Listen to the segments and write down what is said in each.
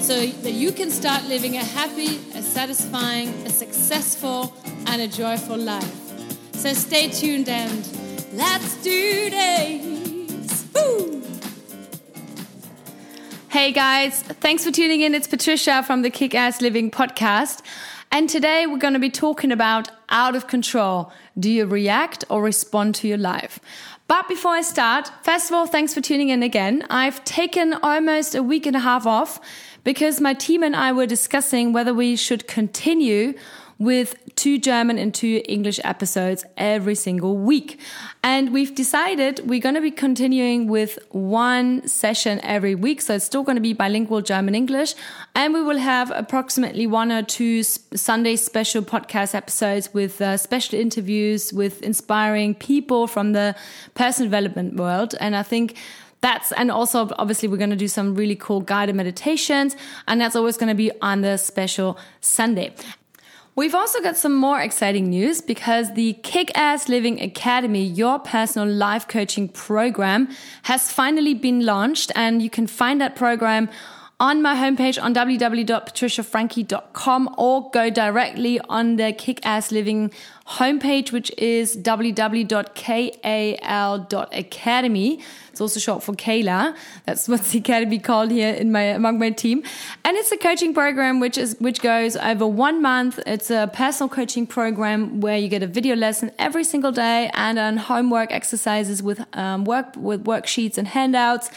so that you can start living a happy, a satisfying, a successful, and a joyful life. So stay tuned and let's do this! Woo! Hey guys, thanks for tuning in. It's Patricia from the Kick Ass Living podcast. And today we're going to be talking about out of control. Do you react or respond to your life? But before I start, first of all, thanks for tuning in again. I've taken almost a week and a half off because my team and I were discussing whether we should continue with two German and two English episodes every single week. And we've decided we're going to be continuing with one session every week. So it's still going to be bilingual German English. And we will have approximately one or two Sunday special podcast episodes with uh, special interviews with inspiring people from the personal development world. And I think that's and also obviously we're going to do some really cool guided meditations and that's always going to be on the special sunday. We've also got some more exciting news because the Kick Ass Living Academy, your personal life coaching program, has finally been launched, and you can find that program on my homepage on www.patriciafrankie.com or go directly on the Kick Ass Living homepage, which is www.kal.academy. It's also short for Kayla. That's what's the academy called here in my among my team. And it's a coaching program which is which goes over one month. It's a personal coaching program where you get a video lesson every single day and on homework exercises with um, work with worksheets and handouts.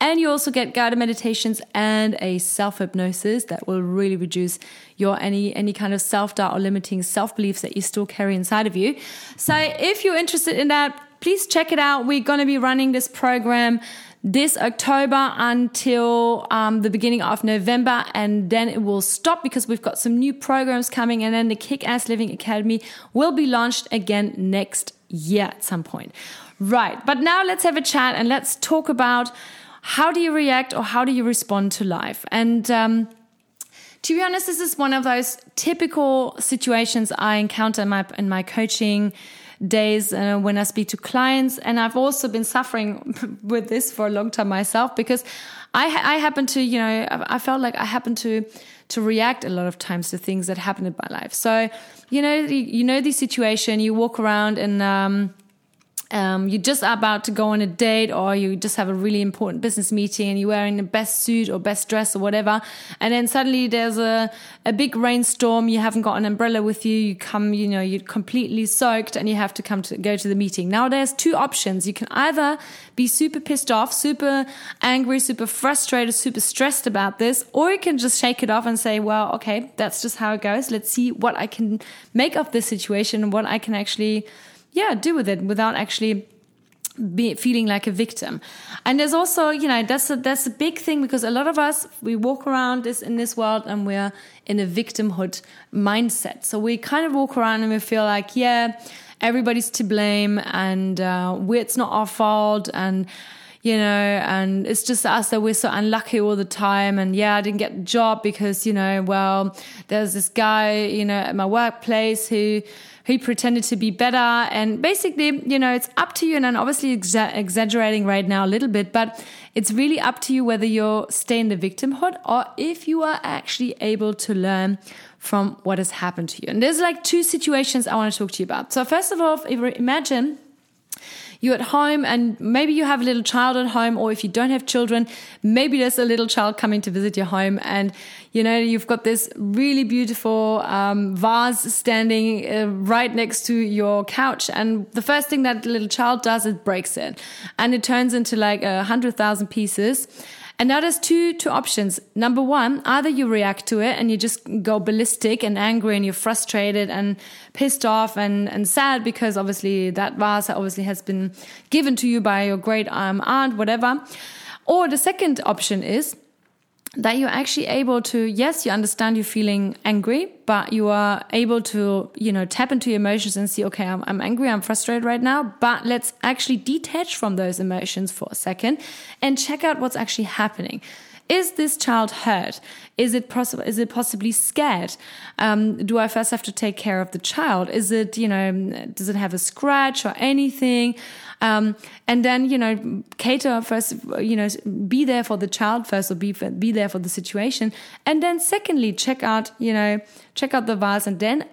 And you also get guided meditations and a self hypnosis that will really reduce your any any kind of self doubt or limiting self beliefs that you still carry inside of you. So if you're interested in that, please check it out. We're going to be running this program this October until um, the beginning of November, and then it will stop because we've got some new programs coming, and then the Kick Ass Living Academy will be launched again next year at some point. Right, but now let's have a chat and let's talk about how do you react or how do you respond to life. And um, to be honest, this is one of those typical situations I encounter in my in my coaching days uh, when I speak to clients. And I've also been suffering with this for a long time myself because I, I happen to, you know, I felt like I happen to to react a lot of times to things that happen in my life. So, you know, you know the situation. You walk around and. Um, um, you're just about to go on a date or you just have a really important business meeting and you're wearing the best suit or best dress or whatever. And then suddenly there's a, a big rainstorm. You haven't got an umbrella with you. You come you know you're completely soaked and you have to come to go to the meeting. Now there's two options. You can either be super pissed off super angry super frustrated super stressed about this or you can just shake it off and say well okay that's just how it goes. Let's see what i can make of this situation and what i can actually yeah, do with it without actually be feeling like a victim. And there's also, you know, that's a, that's a big thing because a lot of us, we walk around this in this world and we're in a victimhood mindset. So we kind of walk around and we feel like, yeah, everybody's to blame and uh, it's not our fault and you know, and it's just us that we're so unlucky all the time. And yeah, I didn't get a job because, you know, well, there's this guy, you know, at my workplace who he pretended to be better. And basically, you know, it's up to you. And I'm obviously exa exaggerating right now a little bit, but it's really up to you whether you stay in the victimhood or if you are actually able to learn from what has happened to you. And there's like two situations I want to talk to you about. So first of all, imagine you're at home and maybe you have a little child at home, or if you don't have children, maybe there's a little child coming to visit your home and you know, you've got this really beautiful um, vase standing uh, right next to your couch. And the first thing that little child does is breaks it. And it turns into like a hundred thousand pieces. And now there's two two options. Number one, either you react to it and you just go ballistic and angry and you're frustrated and pissed off and, and sad because obviously that vase obviously has been given to you by your great um, aunt, whatever. Or the second option is that you're actually able to yes you understand you're feeling angry but you are able to you know tap into your emotions and see okay I'm, I'm angry i'm frustrated right now but let's actually detach from those emotions for a second and check out what's actually happening is this child hurt? Is it possible? Is it possibly scared? Um, do I first have to take care of the child? Is it you know does it have a scratch or anything? Um, and then you know cater first you know be there for the child first or be be there for the situation and then secondly check out you know check out the vase and then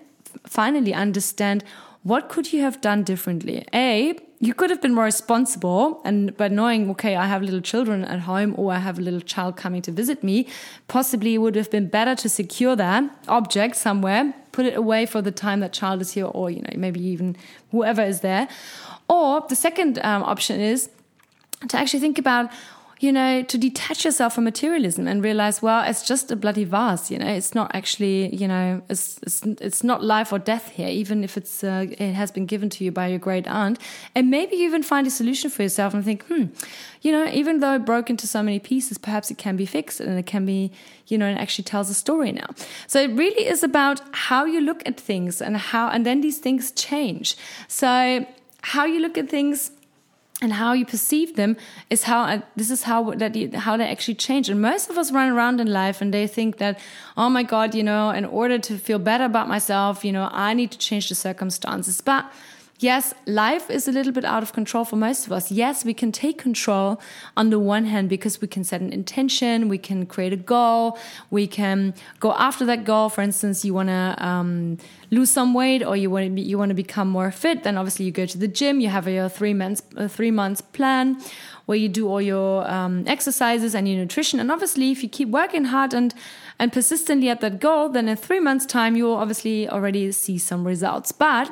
finally understand what could you have done differently a you could have been more responsible and by knowing okay i have little children at home or i have a little child coming to visit me possibly it would have been better to secure that object somewhere put it away for the time that child is here or you know maybe even whoever is there. Or the second um, option is to actually think about you know, to detach yourself from materialism and realize, well, it's just a bloody vase, you know, it's not actually, you know, it's, it's, it's not life or death here, even if it's, uh, it has been given to you by your great aunt. And maybe you even find a solution for yourself and think, hmm, you know, even though it broke into so many pieces, perhaps it can be fixed and it can be, you know, it actually tells a story now. So it really is about how you look at things and how, and then these things change. So how you look at things and how you perceive them is how uh, this is how that you, how they actually change. And most of us run around in life and they think that oh my god you know in order to feel better about myself you know i need to change the circumstances. But Yes, life is a little bit out of control for most of us. Yes, we can take control on the one hand because we can set an intention, we can create a goal, we can go after that goal. For instance, you want to um, lose some weight or you want to you want to become more fit. Then obviously you go to the gym. You have your three months uh, three months plan where you do all your um, exercises and your nutrition. And obviously, if you keep working hard and and persistently at that goal, then in three months' time you will obviously already see some results. But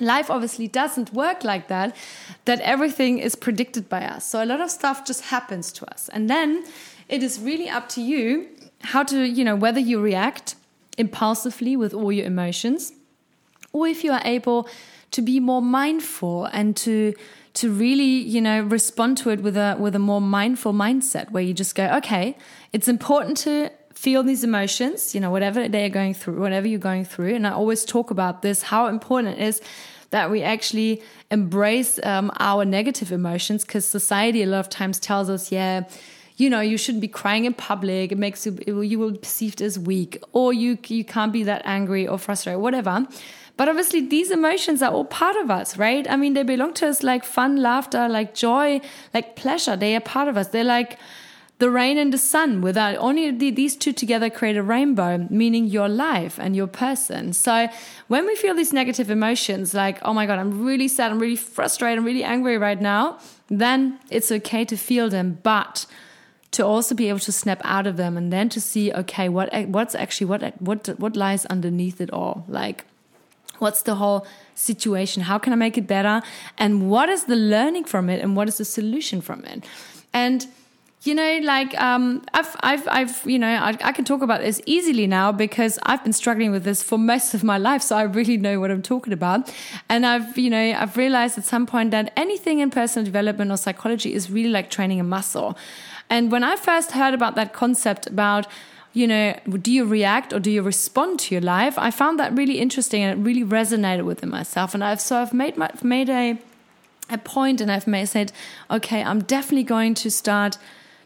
life obviously doesn't work like that that everything is predicted by us. So a lot of stuff just happens to us. And then it is really up to you how to you know whether you react impulsively with all your emotions or if you are able to be more mindful and to to really you know respond to it with a with a more mindful mindset where you just go okay it's important to feel these emotions, you know, whatever they're going through, whatever you're going through. And I always talk about this, how important it is that we actually embrace um, our negative emotions because society a lot of times tells us, yeah, you know, you shouldn't be crying in public. It makes you, you will be perceived as weak or you, you can't be that angry or frustrated, whatever. But obviously, these emotions are all part of us, right? I mean, they belong to us like fun, laughter, like joy, like pleasure. They are part of us. They're like, the rain and the sun without only these two together create a rainbow meaning your life and your person. So when we feel these negative emotions like oh my god i'm really sad i'm really frustrated i'm really angry right now then it's okay to feel them but to also be able to snap out of them and then to see okay what what's actually what what what lies underneath it all? Like what's the whole situation? How can i make it better? And what is the learning from it? And what is the solution from it? And you know, like um, I've, I've, I've, you know, I, I, can talk about this easily now because I've been struggling with this for most of my life, so I really know what I'm talking about. And I've, you know, I've realized at some point that anything in personal development or psychology is really like training a muscle. And when I first heard about that concept about you know, do you react or do you respond to your life? I found that really interesting and it really resonated with myself. And I've so I've made my, made a a point and I've made said, okay, I'm definitely going to start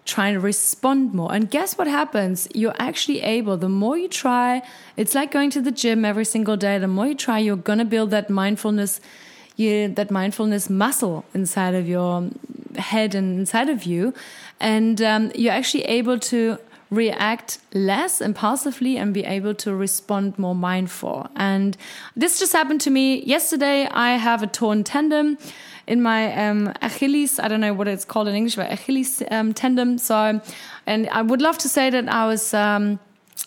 trying to respond more. And guess what happens? You're actually able, the more you try, it's like going to the gym every single day. The more you try, you're going to build that mindfulness, you, that mindfulness muscle inside of your head and inside of you. And um, you're actually able to react less impulsively and be able to respond more mindful. And this just happened to me yesterday. I have a torn tendon in my um, Achilles. I don't know what it's called in English, but Achilles um, tendon. So, and I would love to say that I was. Um,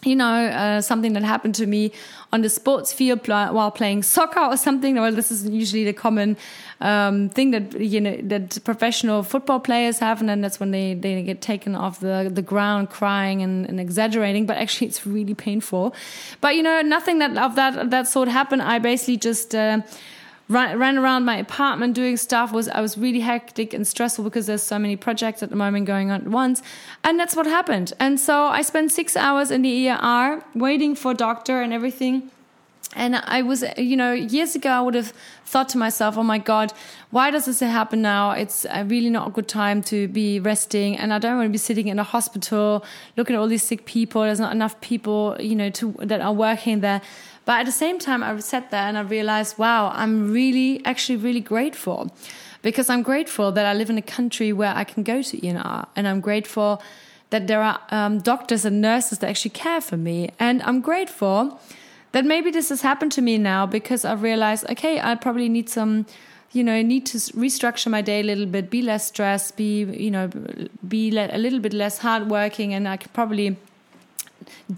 you know, uh, something that happened to me on the sports field pl while playing soccer or something. Well, this is usually the common um, thing that you know that professional football players have, and then that's when they, they get taken off the the ground crying and, and exaggerating. But actually, it's really painful. But you know, nothing that of that that sort happened. I basically just. Uh, ran, ran around my apartment doing stuff was I was really hectic and stressful because there's so many projects at the moment going on at once and that's what happened. And so I spent six hours in the ER waiting for doctor and everything and I was, you know, years ago, I would have thought to myself, oh my God, why does this happen now? It's really not a good time to be resting. And I don't want to be sitting in a hospital looking at all these sick people. There's not enough people, you know, to, that are working there. But at the same time, I sat there and I realized, wow, I'm really, actually really grateful because I'm grateful that I live in a country where I can go to ENR and I'm grateful that there are um, doctors and nurses that actually care for me. And I'm grateful that maybe this has happened to me now because I've realized, okay, I probably need some, you know, I need to restructure my day a little bit, be less stressed, be, you know, be a little bit less hardworking, and I could probably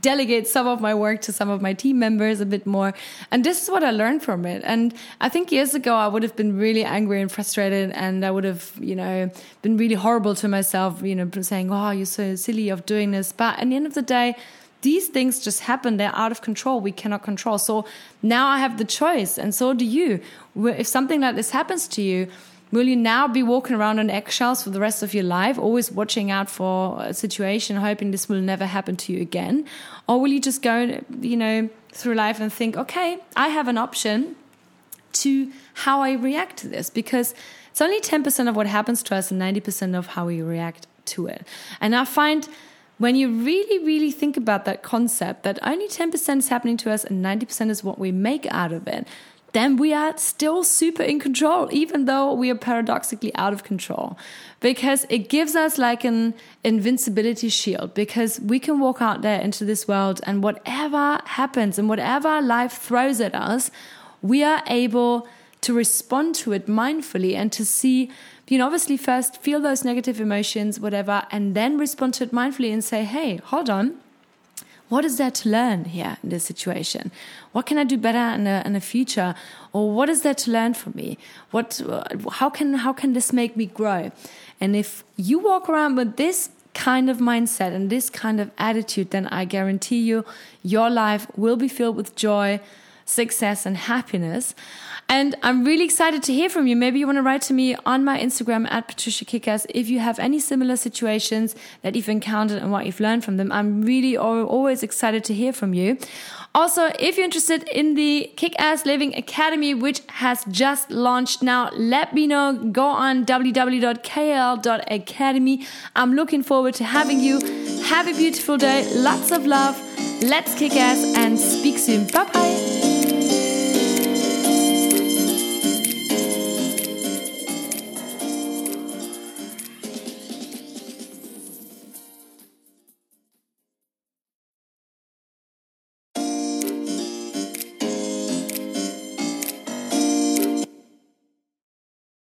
delegate some of my work to some of my team members a bit more. And this is what I learned from it. And I think years ago, I would have been really angry and frustrated, and I would have, you know, been really horrible to myself, you know, saying, oh, you're so silly of doing this. But at the end of the day, these things just happen. They're out of control. We cannot control. So now I have the choice, and so do you. If something like this happens to you, will you now be walking around on eggshells for the rest of your life, always watching out for a situation, hoping this will never happen to you again? Or will you just go, you know, through life and think, okay, I have an option to how I react to this? Because it's only 10% of what happens to us and 90% of how we react to it. And I find when you really, really think about that concept that only 10% is happening to us and 90% is what we make out of it, then we are still super in control, even though we are paradoxically out of control. Because it gives us like an invincibility shield, because we can walk out there into this world and whatever happens and whatever life throws at us, we are able to respond to it mindfully and to see you know, obviously first feel those negative emotions, whatever, and then respond to it mindfully and say, hey, hold on. What is there to learn here in this situation? What can I do better in the, in the future? Or what is there to learn from me? What, how can, how can this make me grow? And if you walk around with this kind of mindset and this kind of attitude, then I guarantee you, your life will be filled with joy, success, and happiness. And I'm really excited to hear from you. Maybe you want to write to me on my Instagram at Patricia Kickass if you have any similar situations that you've encountered and what you've learned from them. I'm really always excited to hear from you. Also, if you're interested in the Kick Ass Living Academy, which has just launched now, let me know. Go on www.kal.academy. I'm looking forward to having you. Have a beautiful day. Lots of love. Let's kick ass and speak soon. Bye bye.